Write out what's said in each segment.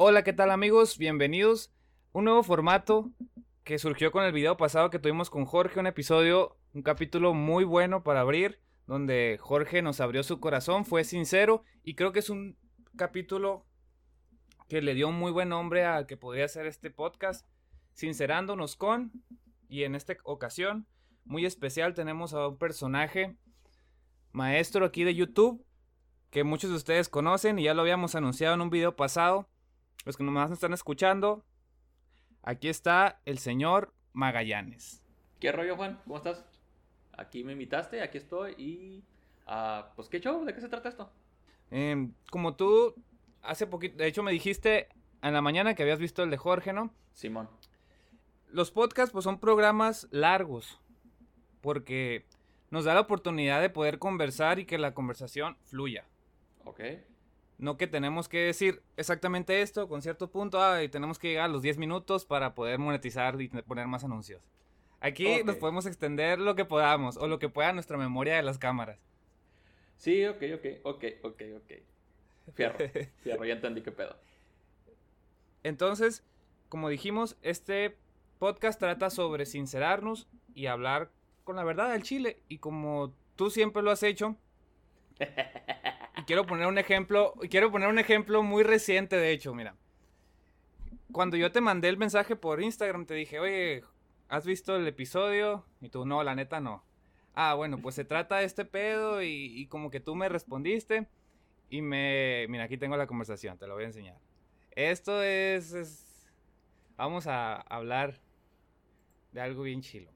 Hola, ¿qué tal amigos? Bienvenidos. Un nuevo formato que surgió con el video pasado que tuvimos con Jorge, un episodio, un capítulo muy bueno para abrir, donde Jorge nos abrió su corazón, fue sincero y creo que es un capítulo que le dio un muy buen nombre a que podría ser este podcast, sincerándonos con, y en esta ocasión, muy especial, tenemos a un personaje maestro aquí de YouTube, que muchos de ustedes conocen y ya lo habíamos anunciado en un video pasado, los que nomás nos están escuchando, aquí está el señor Magallanes. ¿Qué rollo, Juan? ¿Cómo estás? Aquí me invitaste, aquí estoy y... ah, pues, ¿qué show? ¿De qué se trata esto? Em, como tú, hace poquito, de hecho me dijiste en la mañana que habías visto el de Jorge, ¿no? Simón. Los podcasts pues son programas largos porque nos da la oportunidad de poder conversar y que la conversación fluya. Ok. No que tenemos que decir exactamente esto con cierto punto ah, y tenemos que llegar a los 10 minutos para poder monetizar y poner más anuncios. Aquí Ok. nos podemos extender lo que podamos o lo que pueda nuestra memoria de las cámaras. Sí, ok, ok, ok, ok, ok. Fierro, fierro, ya entendí qué pedo. Entonces, como dijimos, este podcast trata sobre sincerarnos y hablar con la verdad del chile. Y como tú siempre lo has hecho, quiero poner un ejemplo, y quiero poner un ejemplo muy reciente, de hecho, mira. Cuando yo te mandé el mensaje por Instagram, te dije, oye, ¿has visto el episodio? Y tú, no, la neta no. Ah, bueno, pues se trata de este pedo y, y como que tú me respondiste y me... Mira, aquí tengo la conversación, te lo voy a enseñar. Esto es... es- Vamos a hablar de algo bien chilo.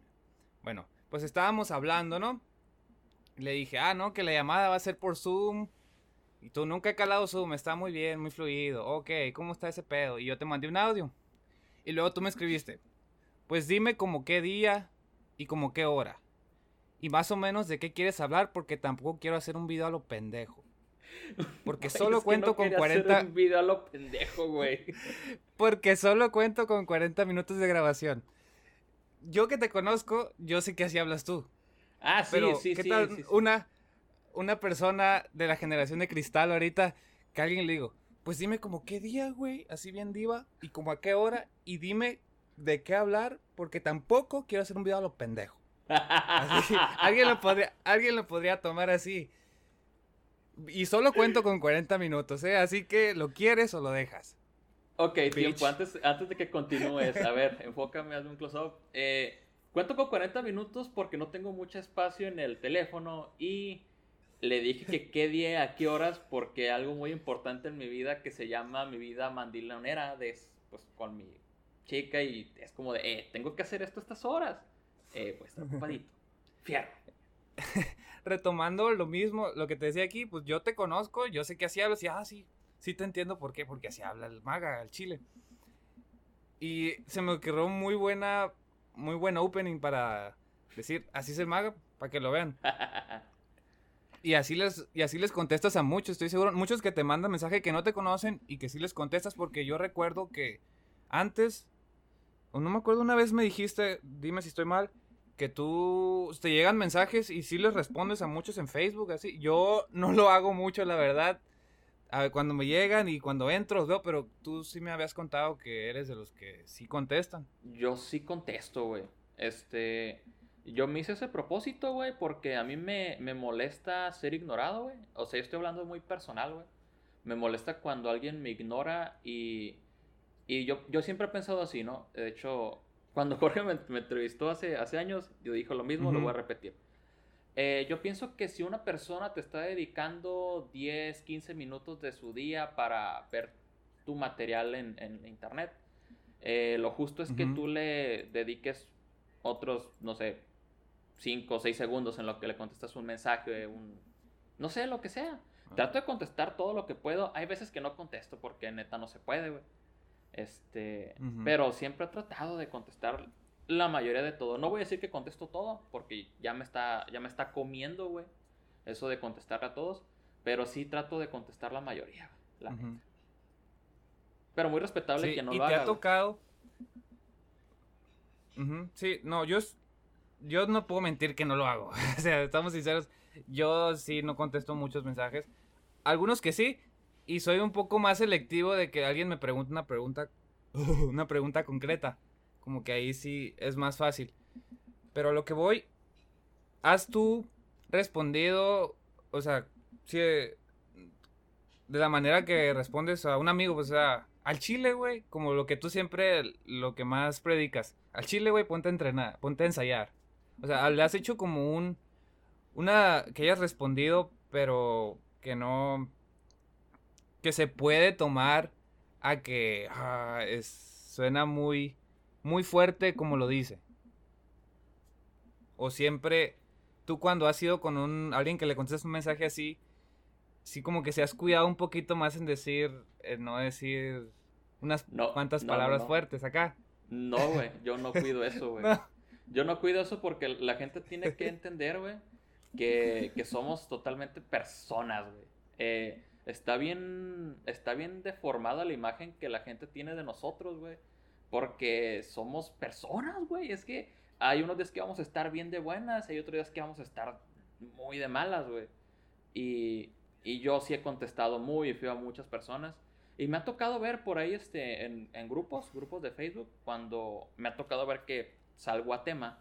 Bueno, pues estábamos hablando, ¿no? Le dije, ah, no, que la llamada va a ser por Zoom. Y tú nunca he calado Zoom, está muy bien, muy fluido. Ok, ¿cómo está ese pedo? Y yo te mandé un audio. Y luego tú me escribiste, pues dime como qué día y como qué hora. Y más o menos de qué quieres hablar, porque tampoco quiero hacer un video a lo pendejo. Porque Güey, solo cuento no con quería hacer 40. un video a lo pendejo, güey. Porque solo cuento con 40 minutos de grabación. Yo que te conozco, yo sé que así hablas tú. Ah, sí, Pero, sí, ¿qué sí, tal sí, sí. una, una persona de la generación de cristal ahorita que alguien le digo, pues dime como qué día, güey, así bien diva, y como a qué hora, y dime de qué hablar, porque tampoco quiero hacer un video a lo pendejo. Así, alguien, lo podría, alguien lo podría tomar así. Y solo cuento con 40 minutos, ¿eh? Así que lo quieres o lo dejas. Ok, Bitch. tiempo, antes, antes de que continúes, a ver, enfócame, hazme un close-up. Eh, cuento con 40 minutos porque no tengo mucho espacio en el teléfono y le dije que qué día, a qué horas, porque algo muy importante en mi vida que se llama mi vida mandilonera, de, pues con mi chica y es como de, eh, tengo que hacer esto a estas horas. Eh, pues está ocupadito. Fierro. retomando lo mismo, lo que te decía aquí, pues yo te conozco, yo sé que así hablas y ah, sí, sí te entiendo por qué, porque así habla el maga, el chile. Y se me ocurrió muy buena, muy buen opening para decir, así es el maga, para que lo vean. Y así les, y así les contestas a muchos, estoy seguro, muchos que te mandan mensaje que no te conocen y que sí les contestas porque yo recuerdo que antes, o no me acuerdo, una vez me dijiste, dime si estoy mal, que tú te llegan mensajes y sí les respondes a muchos en Facebook, así. Yo no lo hago mucho, la verdad. A ver, cuando me llegan y cuando entro los veo, pero tú sí me habías contado que eres de los que sí contestan. Yo sí contesto, güey. Este. Yo me hice ese propósito, güey, porque a mí me, me molesta ser ignorado, güey. O sea, yo estoy hablando muy personal, güey. Me molesta cuando alguien me ignora y. Y yo, yo siempre he pensado así, ¿no? De hecho, cuando Jorge me, me entrevistó hace, hace años, yo dije lo mismo, lo voy a repetir. Eh, yo pienso que si una persona te está dedicando 10, 15 minutos de su día para ver tu material en, en internet, eh, lo justo es que tú le dediques otros, no sé, 5 o 6 segundos en lo que le contestas un mensaje, un... No sé, lo que sea. Trato de contestar todo lo que puedo. Hay veces que no contesto porque neta no se puede, güey. Este, pero siempre he tratado de contestar la mayoría de todo. No voy a decir que contesto todo porque ya me está ya me está comiendo, güey. Eso de contestar a todos, pero sí trato de contestar la mayoría, güey, la neta. Pero muy respetable Sí, que no y lo te haga. ha tocado. Sí, no, yo, es- yo no puedo mentir que no lo hago. o sea, estamos sinceros. Yo sí no contesto muchos mensajes. Algunos que sí. Y soy un poco más selectivo de que alguien me pregunte una pregunta, una pregunta concreta. Como que ahí sí es más fácil. Pero a lo que voy, ¿has tú respondido, o sea, si de la manera que respondes a un amigo, pues, o sea, al chile, güey, como lo que tú siempre, lo que más predicas. Al chile, güey, ponte a entrenar, ponte a ensayar. O sea, le has hecho como un, una, que hayas respondido, pero que no, que se puede tomar a que ah, es, suena muy, muy fuerte como lo dice. O siempre, tú cuando has ido con un, alguien que le contestas un mensaje así, sí como que se has cuidado un poquito más en decir, no decir unas cuantas palabras fuertes acá. No, güey, yo no cuido eso, güey. Yo no cuido eso porque la gente tiene que entender, güey, que, que, somos totalmente personas, güey. Eh, está bien, está bien deformada la imagen que la gente tiene de nosotros, güey. Porque somos personas, güey. Es que hay unos días que vamos a estar bien de buenas, hay otros días que vamos a estar muy de malas, güey. Y, y yo sí he contestado muy feo a muchas personas. Y me ha tocado ver por ahí este, en, en, grupos, grupos de Facebook, cuando me ha tocado ver que salgo a tema,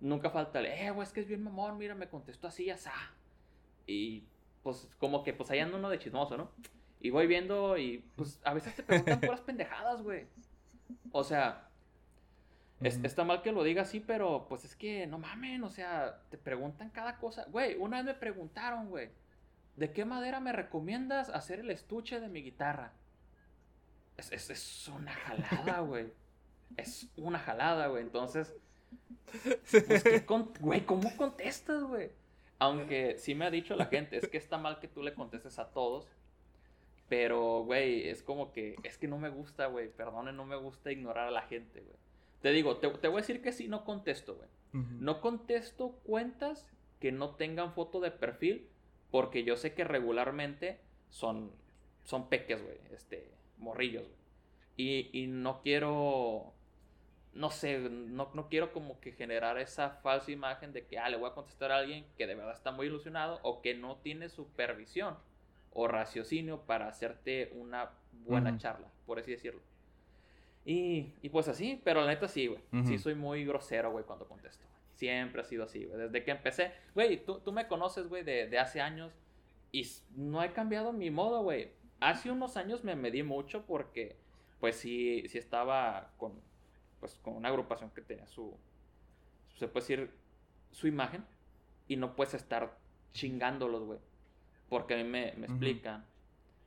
nunca falta el, eh, güey, es que es bien mamón, mira, me contestó así, así. Y pues como que pues ahí anda uno de chismoso, ¿no? Y voy viendo y pues a veces te preguntan puras pendejadas, güey. O sea, está mal que lo diga así, pero pues es que no mamen, o sea, te preguntan cada cosa. Güey, una vez me preguntaron, güey, ¿de qué madera me recomiendas hacer el estuche de mi guitarra? Es, es, es una jalada, güey. Es una jalada, güey. Entonces, pues, güey, ¿cómo contestas, güey? Aunque sí me ha dicho la gente, es que está mal que tú le contestes a todos. Pero, güey, es como que, es que no me gusta, güey, perdone, no me gusta ignorar a la gente, güey. Te digo, te, voy a decir que sí, no contesto, güey. No contesto cuentas que no tengan foto de perfil, porque yo sé que regularmente son, son peques, güey, este, morrillos, güey. Y, y no quiero no sé, no, no, quiero como que generar esa falsa imagen de que, ah, le voy a contestar a alguien que de verdad está muy ilusionado o que no tiene supervisión o raciocinio para hacerte una buena charla, por así decirlo. Y, y, pues así, pero la neta sí, güey. Sí soy muy grosero, güey, cuando contesto. Siempre ha sido así, güey. Desde que empecé, güey, tú, tú me conoces, güey, de, de hace años y no he cambiado mi modo, güey. Hace unos años me medí mucho porque, pues sí, sí estaba con, pues con una agrupación que tenía su, se puede decir, su imagen y no puedes estar chingándolos, güey. Porque a mí me, me explican,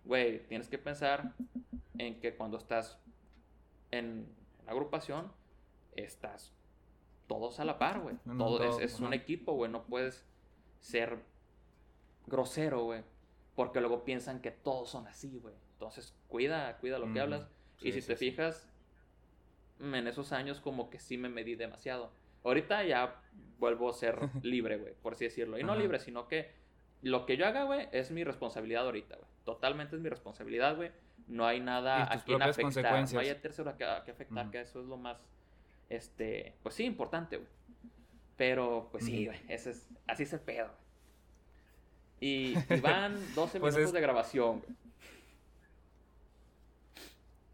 güey, tienes que pensar en que cuando estás en una agrupación, estás todos a la par, güey. Todo, es, un equipo, güey. No puedes ser grosero, güey. Porque luego piensan que todos son así, güey. Entonces, cuida, cuida lo que hablas. y si te fijas, en esos años como que sí me medí demasiado. Ahorita ya vuelvo a ser libre, güey, por así decirlo. Y no libre, sino que lo que yo haga, güey, es mi responsabilidad ahorita, güey. Totalmente es mi responsabilidad, güey. No hay nada a quien afectar. No hay tercero que, que afectar, que eso es lo más, este, pues sí, importante, güey. Pero, pues sí, güey, ese es, así es el pedo. Y, y van 12 pues minutos de grabación, güey.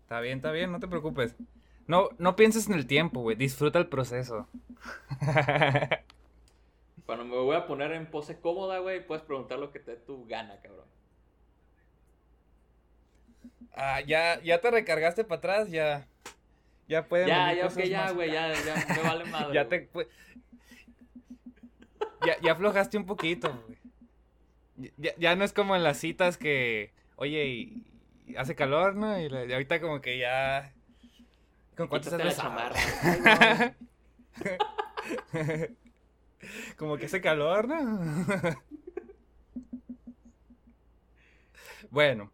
Está bien, está bien, no te preocupes. No, no pienses en el tiempo, güey. Disfruta el proceso. Cuando me voy a poner en pose cómoda, güey, puedes preguntar lo que te tu gana, cabrón. Ah, ya, ya te recargaste para atrás, ya. Ya pueden. Ya, ya, ok, ya, güey, ya, ya, me vale madre. ya te. Ya, ya aflojaste un poquito, güey. Ya, ya, no es como en las citas que, oye, y, hace calor, ¿no? Y, y ahorita como que ya ¿Con cuántas la chamarra? Como que hace calor, ¿no? bueno,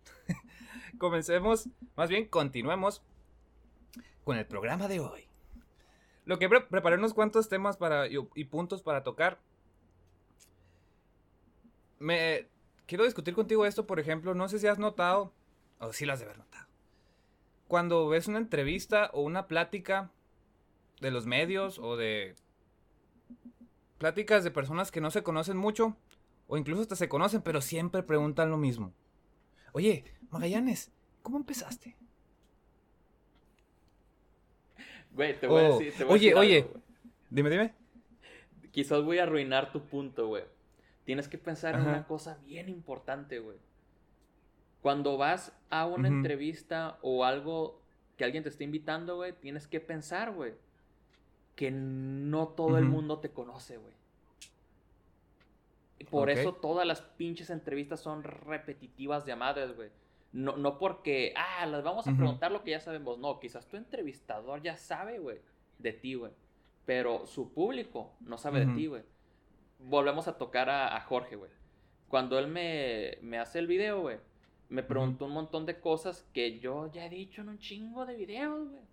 comencemos, más bien continuemos con el programa de hoy. Lo que preparé unos cuantos temas para, y, puntos para tocar. Me quiero discutir contigo esto, por ejemplo, no sé si has notado, o si lo has de haber notado cuando ves una entrevista o una plática de los medios o de pláticas de personas que no se conocen mucho o incluso hasta se conocen, pero siempre preguntan lo mismo. Oye, Magallanes, ¿cómo empezaste? Güey, te voy a Oh, decir. Te voy a oye, decir oye. algo. Dime, dime. Quizás voy a arruinar tu punto, güey. Tienes que pensar en una cosa bien importante, güey. Cuando vas a una entrevista o algo que alguien te está invitando, güey, tienes que pensar, güey, que no todo el mundo te conoce, güey. Por eso todas las pinches entrevistas son repetitivas de a madres, güey. No, no porque, ah, les vamos a preguntar lo que ya sabemos. No, quizás tu entrevistador ya sabe, güey, de ti, güey. Pero su público no sabe de ti, güey. Volvemos a tocar a, a Jorge, güey. Cuando él me, me hace el video, güey, me preguntó un montón de cosas que yo ya he dicho en un chingo de videos, güey.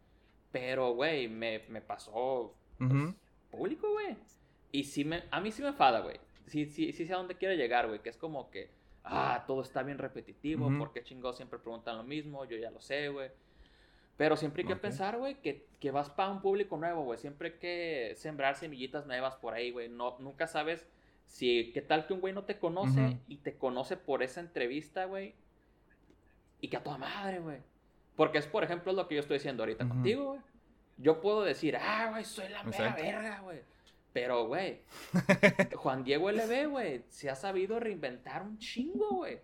Pero, güey, me, me pasó Ujú. público, güey. Y sí me, a mí sí me enfada, güey. Sí, sí, sí sé a dónde quiere llegar, güey. Que es como que, ah, todo está bien repetitivo. Porque chingados siempre preguntan lo mismo. Yo ya lo sé, güey. Pero siempre hay que pensar, güey, que, que vas para un público nuevo, güey. Siempre hay que sembrar semillitas nuevas por ahí, güey. No, nunca sabes si, qué tal que un güey no te conoce y te conoce por esa entrevista, güey. Y que a toda madre, güey. Porque es, por ejemplo, lo que yo estoy diciendo ahorita contigo, güey. Yo puedo decir, ah, güey, soy la mera verga, güey. Pero, güey, Juan Diego LB, güey, se ha sabido reinventar un chingo, güey.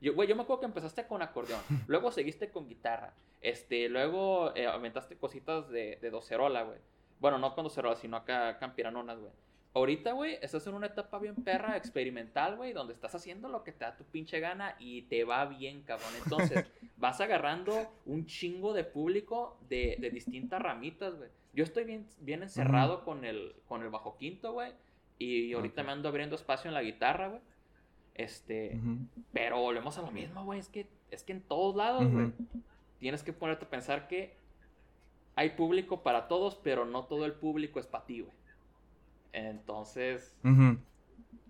Yo, güey, yo me acuerdo que empezaste con acordeón, luego seguiste con guitarra, este, luego eh, aventaste cositas de, de docerola, güey. Bueno, no con docerola, sino acá campiranonas, güey. Ahorita, güey, estás en una etapa bien perra, experimental, güey, donde estás haciendo lo que te da tu pinche gana y te va bien, cabrón. Entonces, vas agarrando un chingo de público de, de distintas ramitas, güey. Yo estoy bien, bien encerrado con, el, con el bajo quinto, güey. Y ahorita me ando abriendo espacio en la guitarra, güey. Este, pero volvemos a lo mismo, güey. Es que, es que en todos lados, güey, tienes que ponerte a pensar que hay público para todos, pero no todo el público es para ti, güey. Entonces,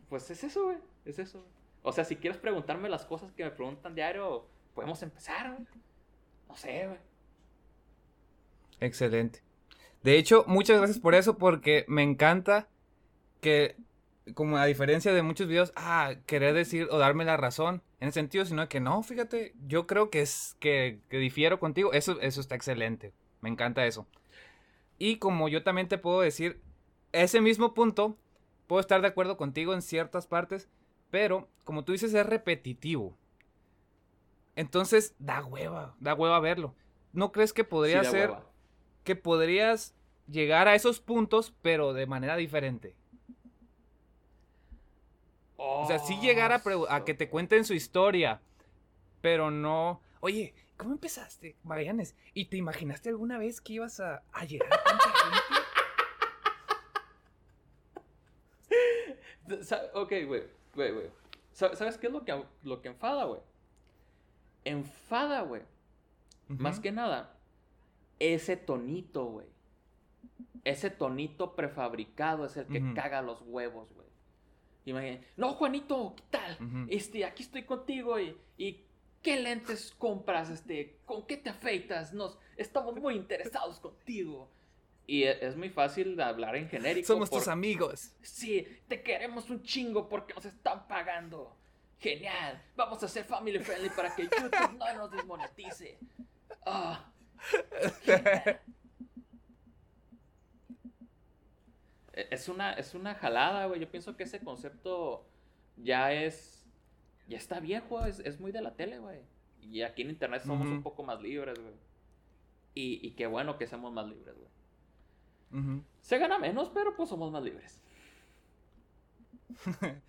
pues es eso, güey. Es eso. O sea, si quieres preguntarme las cosas que me preguntan diario, podemos empezar, güey. No sé, güey. Excelente. De hecho, muchas gracias por eso, porque me encanta que, como a diferencia de muchos videos, ah, querer decir o darme la razón en ese sentido, sino que no, fíjate, yo creo que es que, que difiero contigo, eso, eso está excelente, me encanta eso. Y como yo también te puedo decir, ese mismo punto, puedo estar de acuerdo contigo en ciertas partes, pero como tú dices, es repetitivo. Entonces, da hueva, da hueva verlo. ¿No crees que podría Sí ser hueva. que podrías llegar a esos puntos, pero de manera diferente. O sea, sí llegar a, a que te cuenten su historia, pero no. Oye, ¿cómo empezaste, Magallanes? ¿Y te imaginaste alguna vez que ibas a, a llegar a tanta gente? Ok, güey, güey, güey. Sa- ¿Sabes qué es lo que, lo que enfada, güey? Enfada, güey. Más que nada, ese tonito, güey. Ese tonito prefabricado es el que caga los huevos, güey. Imagínate, no, Juanito, ¿qué tal? Este, aquí estoy contigo y, y ¿qué lentes compras? Este, ¿con qué te afeitas? Nos, estamos muy interesados contigo. Y e- es muy fácil de hablar en genérico. Somos por- tus amigos. Sí, te queremos un chingo porque nos están pagando. Genial. Vamos a ser family friendly para que YouTube no nos desmonetice. Ah. E- Es una, es una jalada, güey. Yo pienso que ese concepto ya es. Ya está viejo, es, es muy de la tele, güey. Y aquí en internet somos un poco más libres, güey. Y, y qué bueno que seamos más libres, güey. Se gana menos, pero pues somos más libres.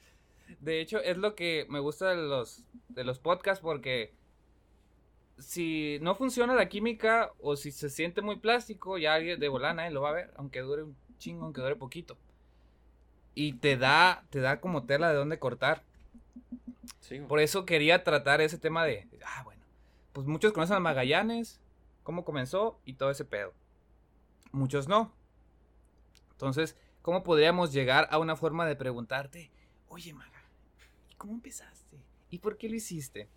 De hecho, es lo que me gusta de los, de los podcasts porque si no funciona la química o si se siente muy plástico, ya alguien de volana lo va a ver, aunque dure un chingo, aunque dure poquito. Y te da, te da como tela de dónde cortar. Sí. Por eso quería tratar ese tema de, ah, bueno, pues muchos conocen a Magallanes, cómo comenzó y todo ese pedo. Muchos no. Entonces, ¿cómo podríamos llegar a una forma de preguntarte, oye, Maga, ¿y cómo empezaste? ¿Y por qué lo hiciste?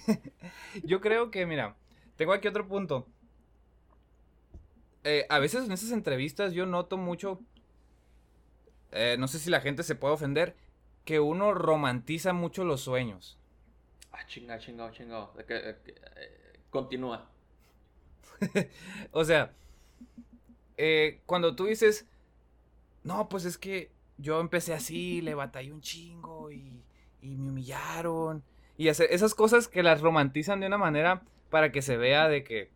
Yo creo que, mira, tengo aquí otro punto. Eh, a veces en esas entrevistas yo noto mucho, eh, no sé si la gente se puede ofender, que uno romantiza mucho los sueños. Ah, chingado, chingado, chingado. Eh, continúa. o sea, eh, cuando tú dices, no, pues es que yo empecé así, le batallé un chingo y, y me humillaron. Y hacer esas cosas que las romantizan de una manera para que se vea de que,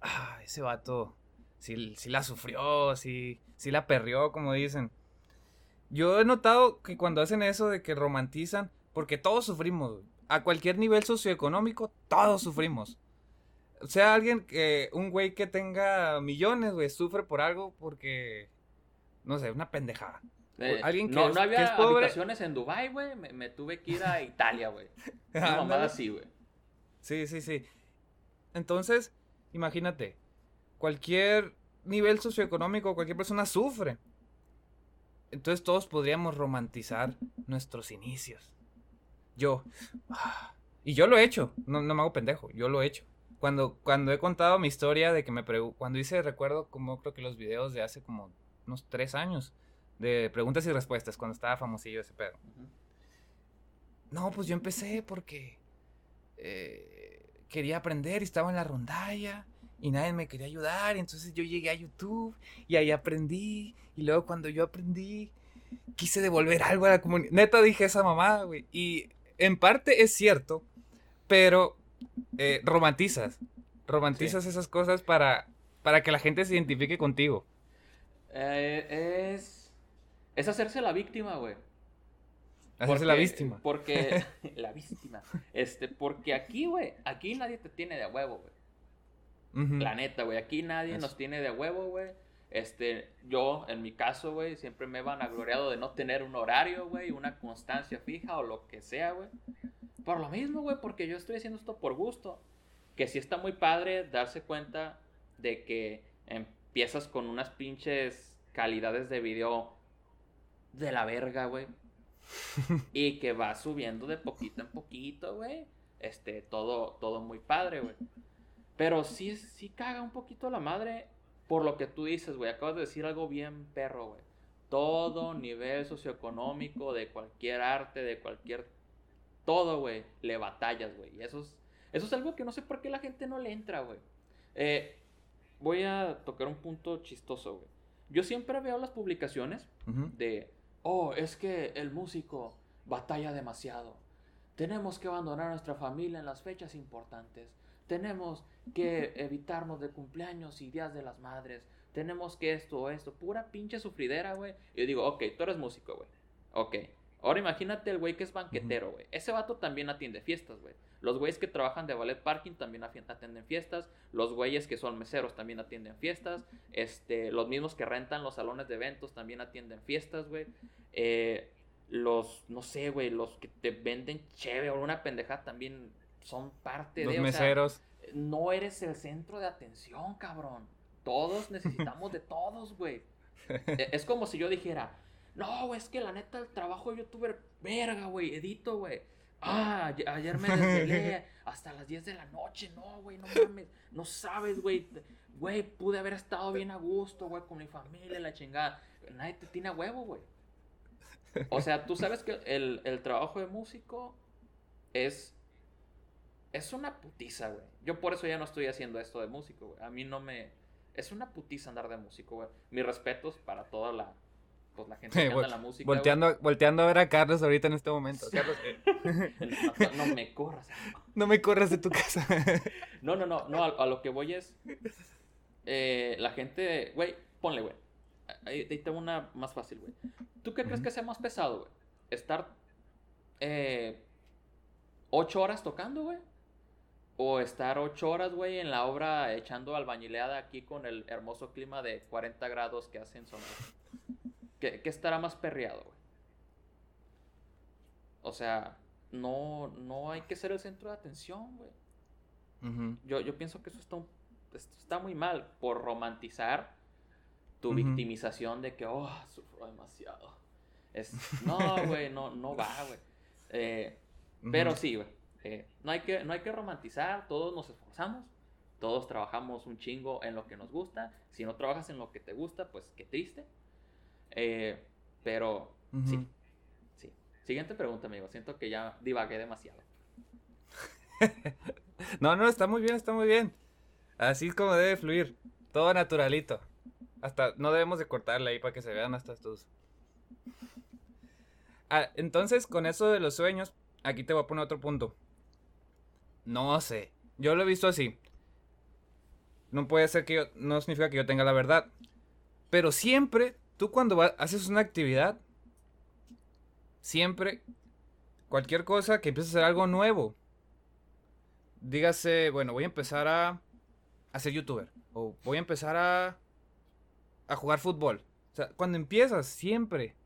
ah, ese vato sí, sí la sufrió, sí, sí la perrió, como dicen. Yo he notado que cuando hacen eso de que romantizan, porque todos sufrimos, a cualquier nivel socioeconómico, todos sufrimos. O sea, alguien que, un güey que tenga millones, güey, sufre por algo porque, no sé, una pendejada. Eh, alguien que no, es- no que había es pobre- habitaciones en Dubai, güey. Me, me tuve que ir a Italia, güey. Una mamada así, güey. Sí, sí, sí. Entonces, imagínate, cualquier nivel socioeconómico, cualquier persona sufre. Entonces todos podríamos romantizar nuestros inicios. Yo. ah, Y yo lo he hecho, no, no me hago pendejo, yo lo he hecho. Cuando, cuando he contado mi historia de que me pregu- cuando hice, recuerdo como creo que los videos de hace como unos tres años, de preguntas y respuestas, cuando estaba famosillo ese pedo. No, pues yo empecé porque eh, quería aprender y estaba en la rondalla y nadie me quería ayudar. Y entonces yo llegué a YouTube y ahí aprendí. Y luego cuando yo aprendí, quise devolver algo a la comunidad. Neta dije esa mamada, güey. Y en parte es cierto, pero eh, romantizas. Romantizas esas cosas para, para que la gente se identifique contigo. Eh, es. Es hacerse la víctima, güey. Hacerse la Porque- víctima. Porque. la víctima. Este, porque aquí, güey. Aquí nadie te tiene de huevo, güey. La neta, güey. Aquí nadie Eso. nos tiene de huevo, güey. Este, yo, en mi caso, güey, siempre me he vanagloriado de no tener un horario, güey, una constancia fija o lo que sea, güey. Por lo mismo, güey, porque yo estoy haciendo esto por gusto. Que sí está muy padre darse cuenta de que empiezas con unas pinches calidades de video de la verga, güey. y que va subiendo de poquito en poquito, güey. Este, todo, todo muy padre, güey. Pero sí, sí caga un poquito la madre por lo que tú dices, güey. Acabas de decir algo bien perro, güey. Todo nivel socioeconómico de cualquier arte, de cualquier... Todo, güey, le batallas, güey. Y eso es, eso es algo que no sé por qué la gente no le entra, güey. Eh, voy a tocar un punto chistoso, güey. Yo siempre veo las publicaciones de, oh, es que el músico batalla demasiado. Tenemos que abandonar a nuestra familia en las fechas importantes. Tenemos que evitarnos de cumpleaños y días de las madres. Tenemos que esto o esto. Pura pinche sufridera, güey. Y yo digo, ok, tú eres músico, güey. Ok. Ahora imagínate el güey que es banquetero, güey. Ese vato también atiende fiestas, güey. Los güeyes que trabajan de ballet parking también atienden fiestas. Los güeyes que son meseros también atienden fiestas. Este, los mismos que rentan los salones de eventos también atienden fiestas, güey. Eh, los, no sé, güey, los que te venden chévere o una pendejada también son parte Los de... sea, meseros. no eres el centro de atención, cabrón. Todos necesitamos de todos, güey. E- Es como si yo dijera, no, güey, es que la neta el trabajo de youtuber, verga, güey, edito, güey. Ah, ayer- me desvelé hasta las 10 de la noche, no, güey, no mames, no sabes, güey. Güey, pude haber estado bien a gusto, güey, con mi familia, la chingada. Nadie te tiene a huevo, güey. O sea, tú sabes que el, el trabajo de músico es es una putiza, güey. Yo por eso ya no estoy haciendo esto de músico, güey. A mí no me... Es una putiza andar de músico, güey. Mis respetos para toda la... Pues la gente que anda en la música, güey. Volteando, volteando a ver a Carlos ahorita en este momento. Carlos, eh, No, me corras. no me corras de tu casa. No, no, no. No, a, a lo que voy es... eh, la gente... Güey, ponle, güey. Ahí, ahí tengo una más fácil, güey. ¿Tú qué crees que sea más pesado, güey? ¿Estar... Eh, ocho horas tocando, güey? O estar ocho horas, güey, en la obra echando albañileada aquí con el hermoso clima de 40 grados que hacen Sonora. ¿Qué, qué estará más perreado, güey? O sea, no, no hay que ser el centro de atención, güey. Yo, yo pienso que eso está, un- está muy mal por romantizar tu victimización de que, oh, sufro demasiado. Es, no, güey, no, no va, güey. Eh, pero sí, güey. eh, no, hay que, no hay que romantizar, todos nos esforzamos, todos trabajamos un chingo en lo que nos gusta. Si no trabajas en lo que te gusta, pues qué triste. Eh, pero sí, sí. Siguiente pregunta, amigo. Siento que ya divagué demasiado. no, no, está muy bien, está muy bien. Así es como debe fluir. Todo naturalito. Hasta no debemos de cortarle ahí para que se vean hasta tus. Ah, entonces, con eso de los sueños, aquí te voy a poner otro punto. No sé. Yo lo he visto así. No puede ser que yo. No significa que yo tenga la verdad. Pero siempre, tú cuando haces una actividad, siempre, cualquier cosa que empieces a hacer algo nuevo. Dígase, bueno, voy a empezar a, a ser youtuber. O voy a empezar a, a jugar fútbol. O sea, cuando empiezas, siempre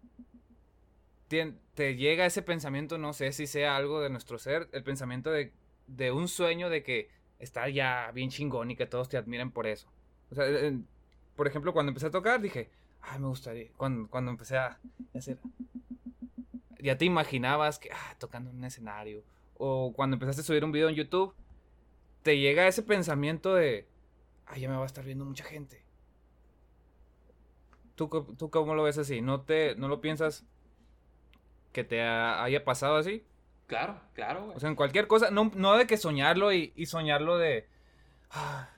te, te, llega ese pensamiento, no sé si sea algo de nuestro ser, el pensamiento de, de un sueño de que está ya bien chingón y que todos te admiren por eso. O sea, por ejemplo, cuando empecé a tocar dije, ay, me gustaría, cuando, cuando empecé a hacer, ya te imaginabas que, ah, tocando en un escenario, o cuando empezaste a subir un video en YouTube, te llega ese pensamiento de, ay, ya me va a estar viendo mucha gente. ¿Tú, tú cómo lo ves así? ¿No, te, ¿No lo piensas que te haya pasado así? Claro, claro, O sea, en cualquier cosa, no, no de que soñarlo y, y soñarlo de. Ah,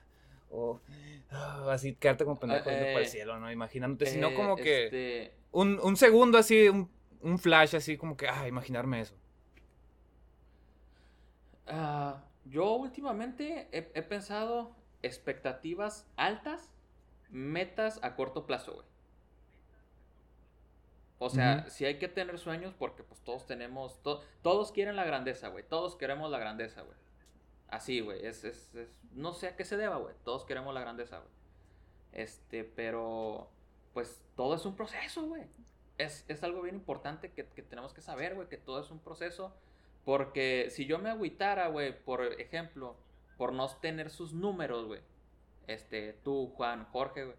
o ah, así quedarte como pendejo eh, para el cielo, ¿no? Imaginándote, sino eh, como que. Este un, un, segundo así, un, un, flash así, como que, ah, imaginarme eso. Uh, yo últimamente he, he pensado expectativas altas, metas a corto plazo, güey. O sea, si hay que tener sueños porque pues todos tenemos, todos quieren la grandeza, güey. Todos queremos la grandeza, güey. Así, güey. Es, es, no sé a qué se deba, güey. Todos queremos la grandeza, güey. Este, pero pues todo es un proceso, güey. Es, es, algo bien importante que, que tenemos que saber, güey, que todo es un proceso. Porque si yo me agüitara, güey, por ejemplo, por no tener sus números, güey. Este, tú, Juan, Jorge, güey.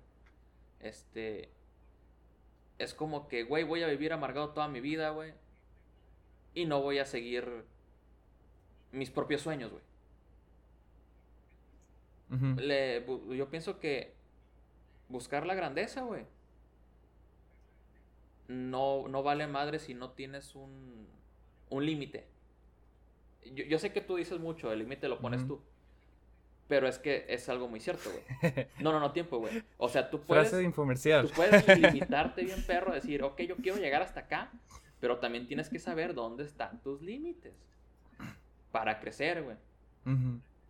Este, es como que, güey, voy a vivir amargado toda mi vida, güey. Y no voy a seguir mis propios sueños, güey. Yo pienso que buscar la grandeza, güey. No, no vale madre si no tienes un, un límite. Yo, yo, sé que tú dices mucho, el límite lo pones tú. Pero es que es algo muy cierto, güey. No, no, no, tiempo, güey. O sea, tú puedes. Frase de infomercial. Tú puedes limitarte bien, perro, decir, ok, yo quiero llegar hasta acá, pero también tienes que saber dónde están tus límites para crecer, güey.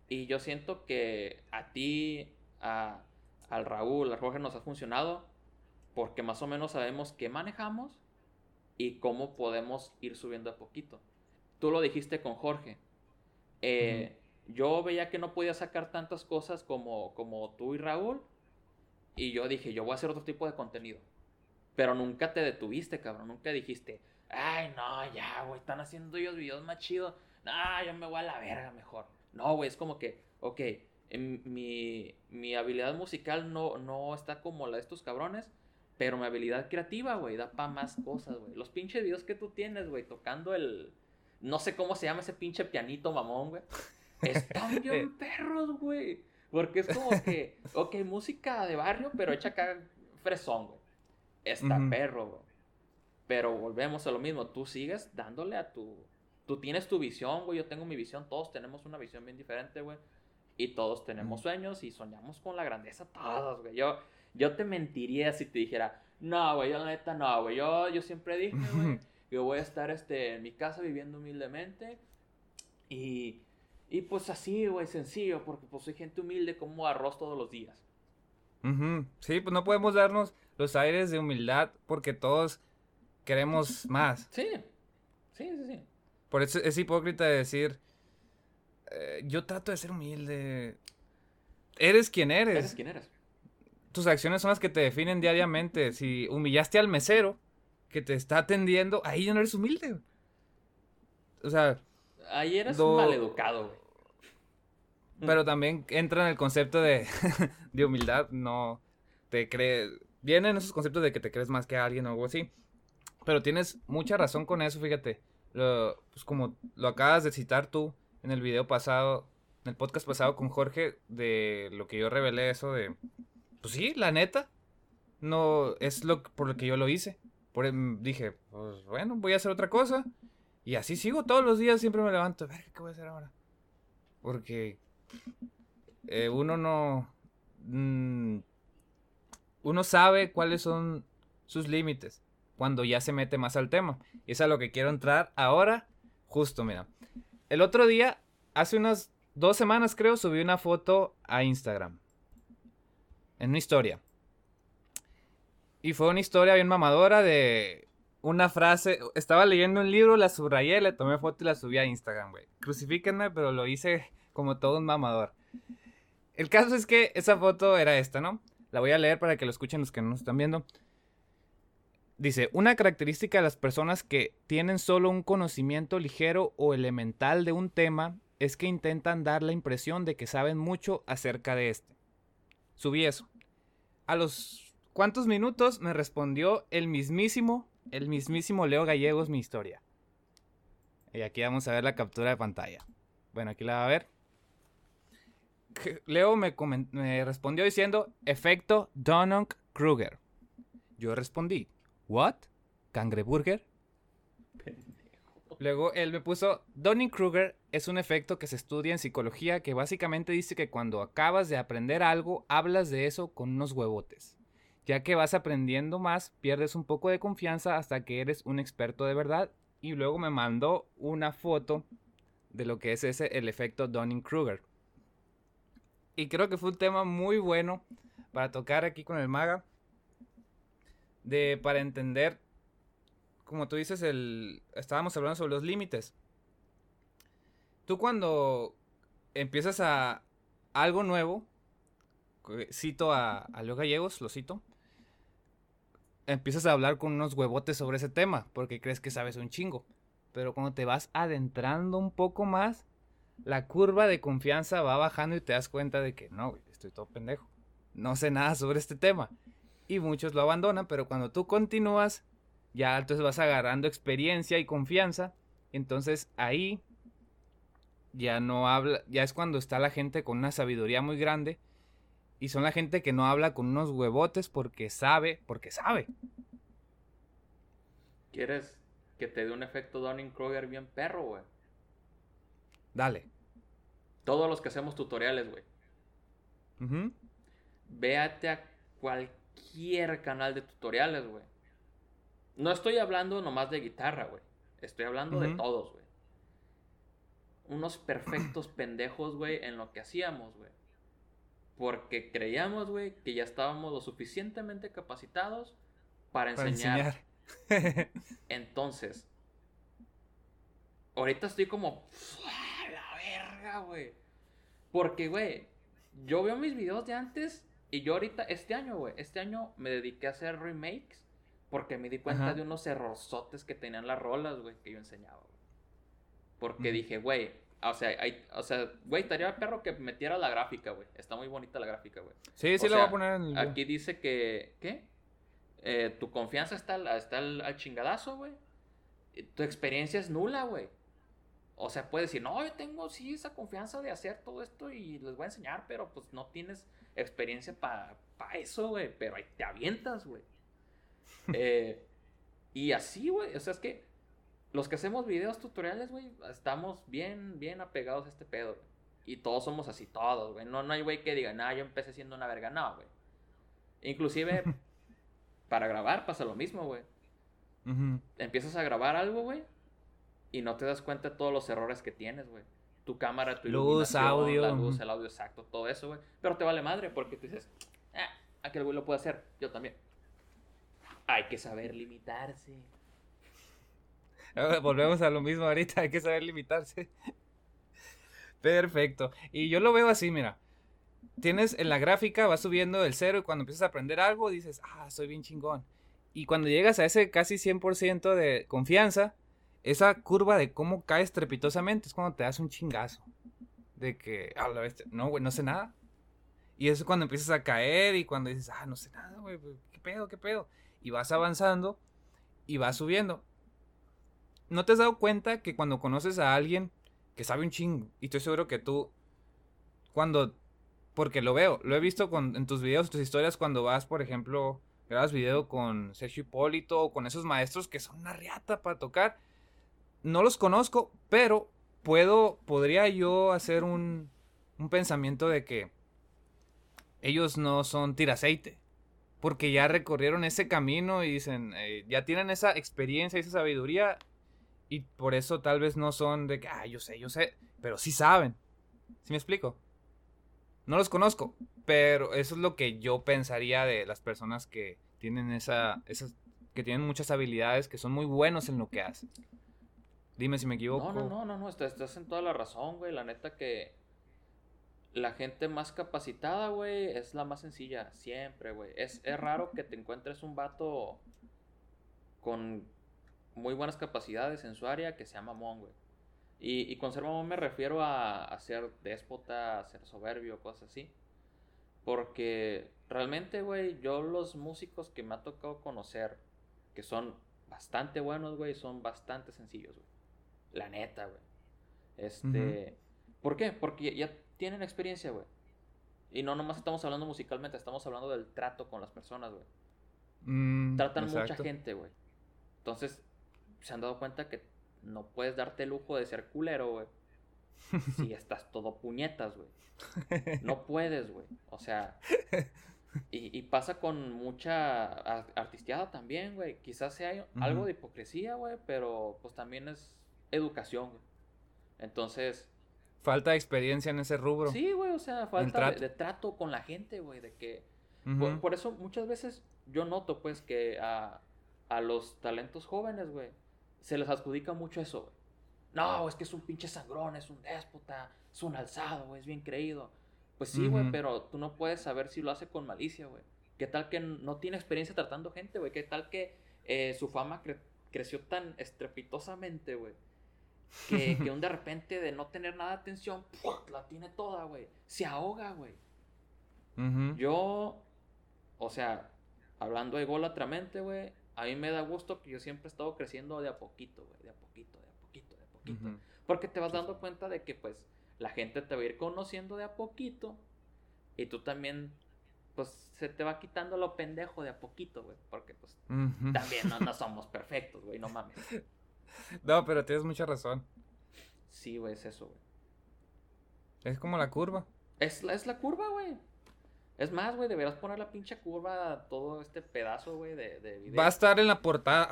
Y yo siento que a ti, a, al Raúl, a Jorge nos ha funcionado porque más o menos sabemos qué manejamos y cómo podemos ir subiendo a poquito. Tú lo dijiste con Jorge. Eh, yo veía que no podía sacar tantas cosas como, como tú y Raúl. Y yo dije, yo voy a hacer otro tipo de contenido. Pero nunca te detuviste, cabrón. Nunca dijiste, ay, no, ya, güey, están haciendo ellos videos más chidos. No, yo me voy a la verga mejor. No, güey, es como que, ok, mi, mi habilidad musical no, no está como la de estos cabrones. Pero mi habilidad creativa, güey, da para más cosas, güey. Los pinches videos que tú tienes, güey, tocando el... No sé cómo se llama ese pinche pianito mamón, güey. Están bien perros, güey. Porque es como que, ok, música de barrio, pero hecha acá fresón, güey. Está perro, güey. Pero volvemos a lo mismo. Tú sigues dándole a tu. Tú tienes tu visión, güey. Yo tengo mi visión. Todos tenemos una visión bien diferente, güey. Y todos tenemos sueños y soñamos con la grandeza todos, güey. Yo, yo te mentiría si te dijera, no, güey, yo la neta no, güey. Yo, yo siempre dije, güey, yo voy a estar este, en mi casa viviendo humildemente. Y y pues así, güey, sencillo, porque pues soy gente humilde como arroz todos los días. Sí, pues no podemos darnos los aires de humildad porque todos queremos más. Sí, sí, sí, sí. Por eso es hipócrita decir, eh, yo trato de ser humilde. Eres quien eres. Eres quien eres. Tus acciones son las que te definen diariamente. Si humillaste al mesero que te está atendiendo, ahí ya no eres humilde. O sea, Ahí eres un maleducado. Pero también entra en el concepto de, de humildad, no te crees... Vienen esos conceptos de que te crees más que alguien o algo así. Pero tienes mucha razón con eso, fíjate. Pues como lo acabas de citar tú en el video pasado, en el podcast pasado con Jorge, de lo que yo revelé eso de... Pues sí, la neta. No, es lo por lo que yo lo hice. Por, em, dije, pues bueno, voy a hacer otra cosa. Y así sigo todos los días, siempre me levanto, ver, ¿qué voy a hacer ahora? Porque eh, uno no... Mm, uno sabe cuáles son sus límites cuando ya se mete más al tema. Y es a lo que quiero entrar ahora. Justo, mira. El otro día, hace unas dos semanas creo, subí una foto a Instagram. En una historia. Y fue una historia bien mamadora de una frase. Estaba leyendo un libro, la subrayé, le tomé foto y la subí a Instagram, güey. Crucifíquenme, pero lo hice como todo un mamador. El caso es que esa foto era esta, ¿no? La voy a leer para que lo escuchen los que no nos están viendo. Dice, una característica de las personas que tienen solo un conocimiento ligero o elemental de un tema es que intentan dar la impresión de que saben mucho acerca de este. Subí eso. A los cuantos minutos me respondió el mismísimo, el mismísimo Leo Gallegos mi historia. Y aquí vamos a ver la captura de pantalla. Bueno, aquí la va a ver. Leo me, respondió diciendo, efecto Donald Kruger. Yo respondí, ¿What? ¿Cangreburger? Luego él me puso, Dunning-Kruger es un efecto que se estudia en psicología que básicamente dice que cuando acabas de aprender algo, hablas de eso con unos huevotes. Ya que vas aprendiendo más, pierdes un poco de confianza hasta que eres un experto de verdad. Y luego me mandó una foto de lo que es ese, el efecto Dunning-Kruger. Y creo que fue un tema muy bueno para tocar aquí con el maga de para entender, como tú dices, el estábamos hablando sobre los límites. Tú cuando empiezas a algo nuevo, cito a, a Leo Gallegos, lo cito, empiezas a hablar con unos huevotes sobre ese tema, porque crees que sabes un chingo. Pero cuando te vas adentrando un poco más, la curva de confianza va bajando y te das cuenta de que no, estoy todo pendejo. No sé nada sobre este tema y muchos lo abandonan, pero cuando tú continúas, ya entonces vas agarrando experiencia y confianza, entonces ahí ya no habla, ya es cuando está la gente con una sabiduría muy grande y son la gente que no habla con unos huevotes porque sabe, porque sabe. ¿Quieres que te dé un efecto Dunning-Kruger bien perro, güey? Dale. Todos los que hacemos tutoriales, güey. Véate a cualquier cualquier canal de tutoriales, güey. No estoy hablando nomás de guitarra, güey. Estoy hablando de todos, güey. Unos perfectos pendejos, güey, en lo que hacíamos, güey. Porque creíamos, güey, que ya estábamos lo suficientemente capacitados para enseñar. Entonces, ahorita estoy como, la verga, güey. Porque, güey, yo veo mis videos de antes y yo ahorita, este año, güey, este año me dediqué a hacer remakes porque me di cuenta de unos errorzotes que tenían las rolas, güey, que yo enseñaba, güey. Porque dije, güey, o sea, hay, o sea, güey, estaría perro que metiera la gráfica, güey. Está muy bonita la gráfica, güey. Sí, sí, la voy a poner en el... Aquí dice que, ¿qué? Eh, tu confianza está, está al, al chingadazo, güey. Tu experiencia es nula, güey. O sea, puedes decir, no, yo tengo sí esa confianza de hacer todo esto y les voy a enseñar, pero pues no tienes experiencia para eso, güey. Pero ahí te avientas, güey. Eh, y así, güey. O sea, es que los que hacemos videos tutoriales, güey, estamos bien, bien apegados a este pedo. Y todos somos así, todos, güey. No, no hay güey que diga, nah, yo empecé siendo una verga. No, güey. Inclusive, para grabar pasa lo mismo, güey. Empiezas a grabar algo, güey. Y no te das cuenta de todos los errores que tienes, güey tu cámara, tu luz, audio. La luz, el audio exacto, todo eso, güey. Pero te vale madre porque tú dices, ah, aquel güey lo puede hacer, yo también. Hay que saber limitarse. Volvemos a lo mismo ahorita, hay que saber limitarse. Perfecto. Y yo lo veo así, mira. Tienes en la gráfica, vas subiendo del cero y cuando empiezas a aprender algo dices, ah, soy bien chingón. Y cuando llegas a ese casi 100% de confianza, esa curva de cómo caes trepitosamente es cuando te das un chingazo. De que, a la vez, no, güey, no sé nada. Y eso es cuando empiezas a caer y cuando dices, ah, no sé nada, güey, pues, ¿qué pedo, qué pedo? Y vas avanzando y vas subiendo. ¿No te has dado cuenta que cuando conoces a alguien que sabe un chingo, y estoy seguro que tú, cuando, porque lo veo, lo he visto en tus videos, tus historias, cuando vas, por ejemplo, grabas video con Sergio Hipólito o con esos maestros que son una riata para tocar no los conozco, pero puedo, podría yo hacer un, un pensamiento de que ellos no son tiraceite. Porque ya recorrieron ese camino y dicen, eh, ya tienen esa experiencia, esa sabiduría. Y por eso tal vez no son de que, ah, yo sé, yo sé. Pero sí saben. ¿Sí me explico? No los conozco. Pero eso es lo que yo pensaría de las personas que tienen esa, esas, que tienen muchas habilidades, que son muy buenos en lo que hacen. Dime si me equivoco. No, no, no, no, no, estás, estás en toda la razón, güey. La neta que la gente más capacitada, güey, es la más sencilla, siempre, güey. Es, es raro que te encuentres un vato con muy buenas capacidades en su área que sea mamón, güey. Y, y con ser mamón me refiero a, a ser déspota, a ser soberbio, cosas así. Porque realmente, güey, yo los músicos que me ha tocado conocer, que son bastante buenos, güey, son bastante sencillos, güey. La neta, güey. Este... ¿Por qué? Porque ya tienen experiencia, güey. Y no nomás estamos hablando musicalmente, estamos hablando del trato con las personas, güey. Mm, Tratan mucha gente, güey. Entonces, se han dado cuenta que no puedes darte el lujo de ser culero, güey. si estás todo puñetas, güey. No puedes, güey. O sea, y, y pasa con mucha ar- artisteada también, güey. Quizás sea algo de hipocresía, güey, pero pues también es educación. Entonces, Falta de experiencia en ese rubro. sí, güey, o sea, falta de- trato. De, trato con la gente, güey, de que... Por, por eso muchas veces yo noto, pues, que a, a los talentos jóvenes, güey, se les adjudica mucho eso, güey. No, es que es un pinche sangrón, es un déspota, es un alzado, güey, es bien creído. Pues sí, güey, pero tú no puedes saber si lo hace con malicia, güey. ¿Qué tal que no tiene experiencia tratando gente, güey? ¿Qué tal que eh, su fama cre- creció tan estrepitosamente, güey? Que, que un de repente de no tener nada de atención, la tiene toda, güey. Se ahoga, güey. Yo, o sea, hablando ególatramente, güey, a mí me da gusto que yo siempre he estado creciendo de a poquito, güey, de a poquito, de a poquito, de a poquito. Porque te vas dando cuenta de que, pues, la gente te va a ir conociendo de a poquito y tú también, pues, se te va quitando lo pendejo de a poquito, güey, porque, pues, también no, no somos perfectos, güey, no mames. No, pero tienes mucha razón. Sí, güey, es eso, güey. Es como la curva. Es la, es la curva, güey. Es más, güey, deberás poner la pinche curva a todo este pedazo, güey, de, de video. Va a estar en la portada.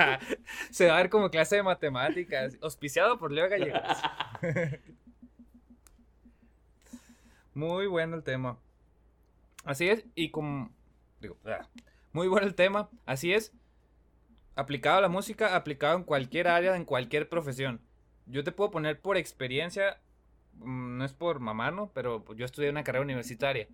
Se va a ver como clase de matemáticas. Auspiciado por Leo Gallegos. Muy bueno el tema. Así es, y como. Digo, ah, muy bueno el tema. Así es. Aplicado a la música, aplicado en cualquier área, en cualquier profesión. Yo te puedo poner por experiencia. mm, No es por mamano, pero yo estudié una carrera universitaria.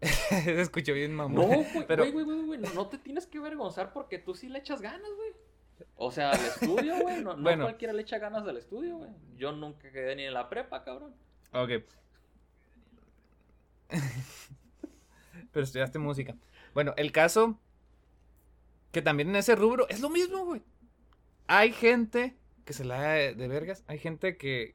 Se escuchó bien mamón. No, güey, Pero- güey, güey, güey, güey, no te tienes que avergonzar porque tú sí le echas ganas, güey. O sea, al estudio, güey, no, no Bueno. cualquiera le echa ganas al estudio, güey. Yo nunca quedé ni en la prepa, cabrón. Ok. Pero estudiaste música. Bueno, el caso que también en ese rubro es lo mismo, güey. Hay gente que se la da de, vergas, hay gente que,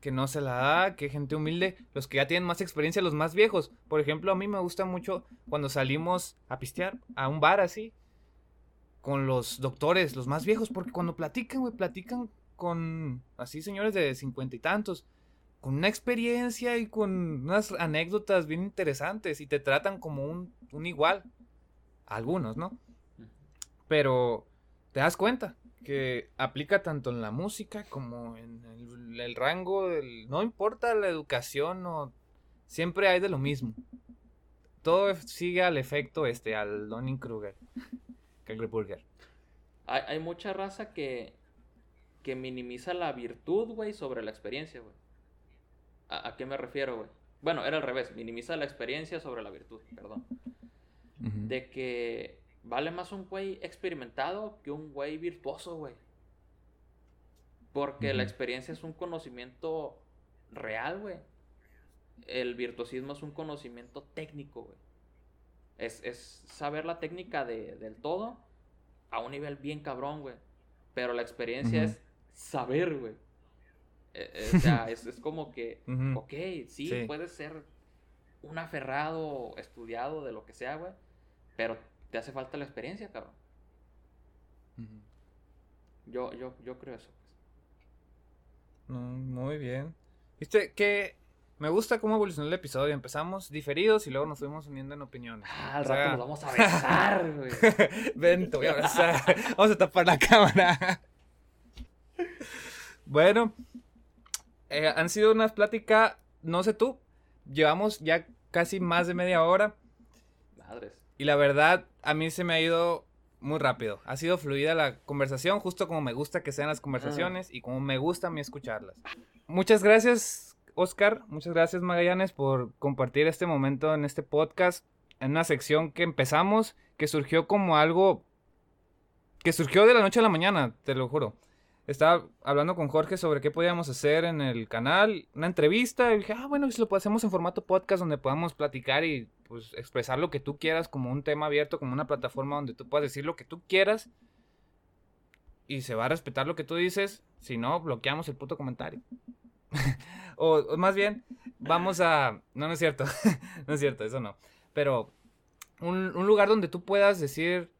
que no se la da, que gente humilde, los que ya tienen más experiencia, los más viejos. Por ejemplo, a mí me gusta mucho cuando salimos a pistear a un bar así, con los doctores, los más viejos, porque cuando platican, güey, platican con así señores de cincuenta y tantos con una experiencia y con unas anécdotas bien interesantes y te tratan como un, un igual. Algunos, ¿no? Pero te das cuenta que aplica tanto en la música como en el, el rango del... No importa la educación o... Siempre hay de lo mismo. Todo sigue al efecto este, al Donning Kruger. Hay, hay mucha raza que, que minimiza la virtud, güey, sobre la experiencia, güey. ¿A, a qué me refiero, güey? Bueno, era al revés, minimiza la experiencia sobre la virtud, perdón. De que vale más un güey experimentado que un güey virtuoso, güey. Porque la experiencia es un conocimiento real, güey. El virtuosismo es un conocimiento técnico, güey. Es, es saber la técnica de- del todo a un nivel bien cabrón, güey. Pero la experiencia es saber, güey. Eh, eh, o sea, es, es como que, ok, sí, Sí. puedes ser un aferrado, estudiado, de lo que sea, güey. Pero te hace falta la experiencia, cabrón. Yo, yo, yo creo eso, pues. muy bien. Viste que me gusta cómo evolucionó el episodio. Empezamos diferidos y luego nos fuimos uniendo en opiniones. Ah, al rato nos vamos a besar, güey. Ven, te voy a abrazar. vamos a tapar la cámara. bueno, eh, han sido unas pláticas, no sé tú, llevamos ya casi más de media hora. Madres. Y la verdad, a mí se me ha ido muy rápido. Ha sido fluida la conversación, justo como me gusta que sean las conversaciones y como me gusta a mí escucharlas. Muchas gracias, Oscar. Muchas gracias, Magallanes, por compartir este momento en este podcast, en una sección que empezamos, que surgió como algo que surgió de la noche a la mañana, te lo juro. Estaba hablando con Jorge sobre qué podíamos hacer en el canal, una entrevista, y dije, ah, bueno, si lo hacemos en formato podcast donde podamos platicar y pues expresar lo que tú quieras como un tema abierto, como una plataforma donde tú puedas decir lo que tú quieras y se va a respetar lo que tú dices, si no, bloqueamos el puto comentario. o, más bien, vamos a... No, no es cierto, no es cierto, eso no. Pero un, un lugar donde tú puedas decir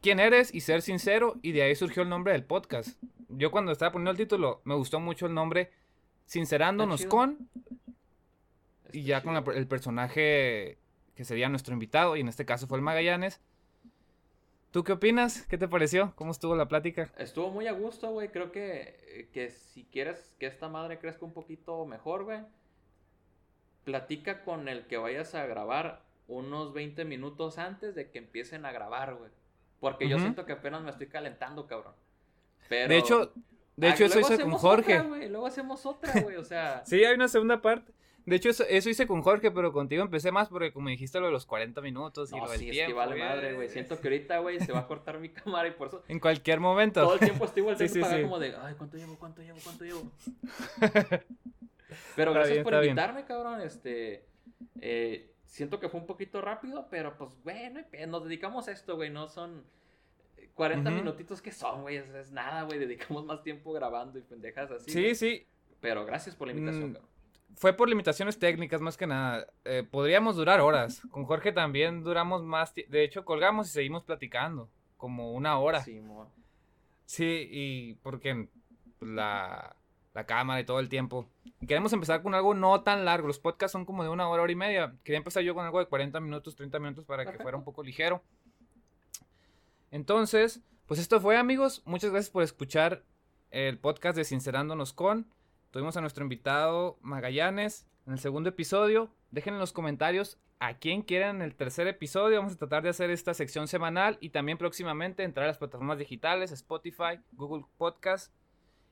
quién eres y ser sincero y de ahí surgió el nombre del podcast. Yo cuando estaba poniendo el título me gustó mucho el nombre Sincerándonos con y ya con el personaje que sería nuestro invitado y en este caso fue el Magallanes. ¿Tú qué opinas? ¿Qué te pareció? ¿Cómo estuvo la plática? Estuvo muy a gusto, güey. Creo que, que si quieres que esta madre crezca un poquito mejor, güey, platica con el que vayas a grabar unos 20 minutos antes de que empiecen a grabar, güey. Porque yo siento que apenas me estoy calentando, cabrón. Pero... De hecho, de hecho eso hice con Jorge. luego hacemos otra, güey, o sea... sí, hay una segunda parte. De hecho, eso, hice con Jorge, pero contigo empecé más porque como dijiste lo de los 40 minutos y lo del sí, tiempo. Es que vale madre, güey. Siento que ahorita, güey, se va a cortar mi cámara y por eso... En cualquier momento. Todo el tiempo estoy volteando sí, para como de, ay, ¿cuánto llevo, cuánto llevo, cuánto llevo? pero gracias por invitarme, cabrón. Este... Eh, siento que fue un poquito rápido, pero pues, bueno, nos dedicamos a esto, güey. No son 40 minutitos que son, güey. Es, nada, güey. Dedicamos más tiempo grabando y pendejas así. Sí, sí. Pero gracias por la invitación, mm, Fue por limitaciones técnicas más que nada. Eh, podríamos durar horas. Con Jorge también duramos más. De hecho, colgamos y seguimos platicando. Como una hora. Sí, Sí, y porque la, la cámara y todo el tiempo. queremos empezar con algo no tan largo. Los podcasts son como de una hora, hora y media. Quería empezar yo con algo de 40 minutos, 30 minutos para que fuera un poco ligero. Entonces, pues esto fue amigos. Muchas gracias por escuchar el podcast de Sincerándonos con. Tuvimos a nuestro invitado Magallanes en el segundo episodio. Dejen en los comentarios a quién quieren en el tercer episodio. Vamos a tratar de hacer esta sección semanal y también próximamente entrar a las plataformas digitales, Spotify, Google Podcast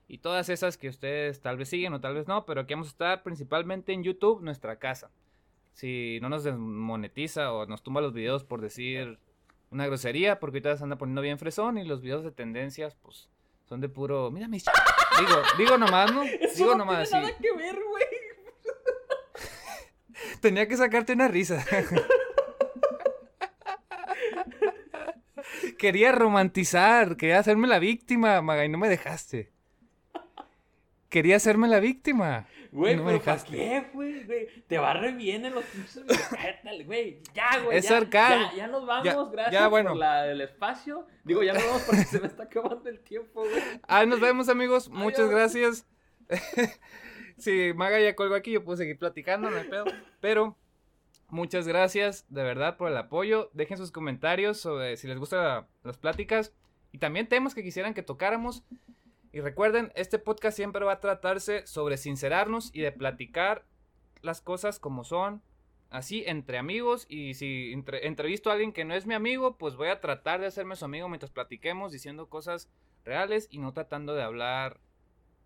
y todas esas que ustedes tal vez siguen o tal vez no, pero aquí vamos a estar principalmente en YouTube, nuestra casa. Si no nos desmonetiza o nos tumba los videos por decir una grosería, porque ahorita se anda poniendo bien fresón y los videos de tendencias, pues, son de puro. Mira mis. digo, digo nomás, ¿no? digo no nomás. Tiene nada que ver, güey. Tenía que sacarte una risa. quería romantizar, quería hacerme la víctima, Maga, y no me dejaste. Quería hacerme la víctima. Güey, no pero ¿para qué, güey? Te va re bien en los pinches güey. Ya, güey. Es ya, ya, ya, nos vamos, gracias por la, el espacio. Digo, ya nos vamos porque se me está acabando el tiempo, güey. Ahí nos vemos, amigos. Muchas gracias. si Maga ya colgó aquí, yo puedo seguir platicando, no hay pedo. Pero muchas gracias, de verdad, por el apoyo. Dejen sus comentarios sobre si les gustan las pláticas. Y también temas que quisieran que tocáramos. Y recuerden, este podcast siempre va a tratarse sobre sincerarnos y de platicar las cosas como son, así entre amigos. Y si entrevisto a alguien que no es mi amigo, pues voy a tratar de hacerme su amigo mientras platiquemos, diciendo cosas reales y no tratando de hablar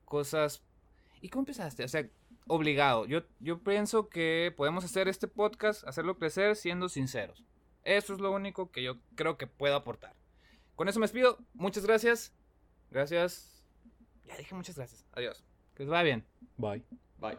cosas. ¿Y cómo empezaste? O sea, obligado. Yo, yo pienso que podemos hacer este podcast, hacerlo crecer siendo sinceros. Eso es lo único que yo creo que puedo aportar. Con eso me despido. Muchas gracias. Gracias. Ya dije muchas gracias. Adiós. Que os vaya bien. Bye. Bye.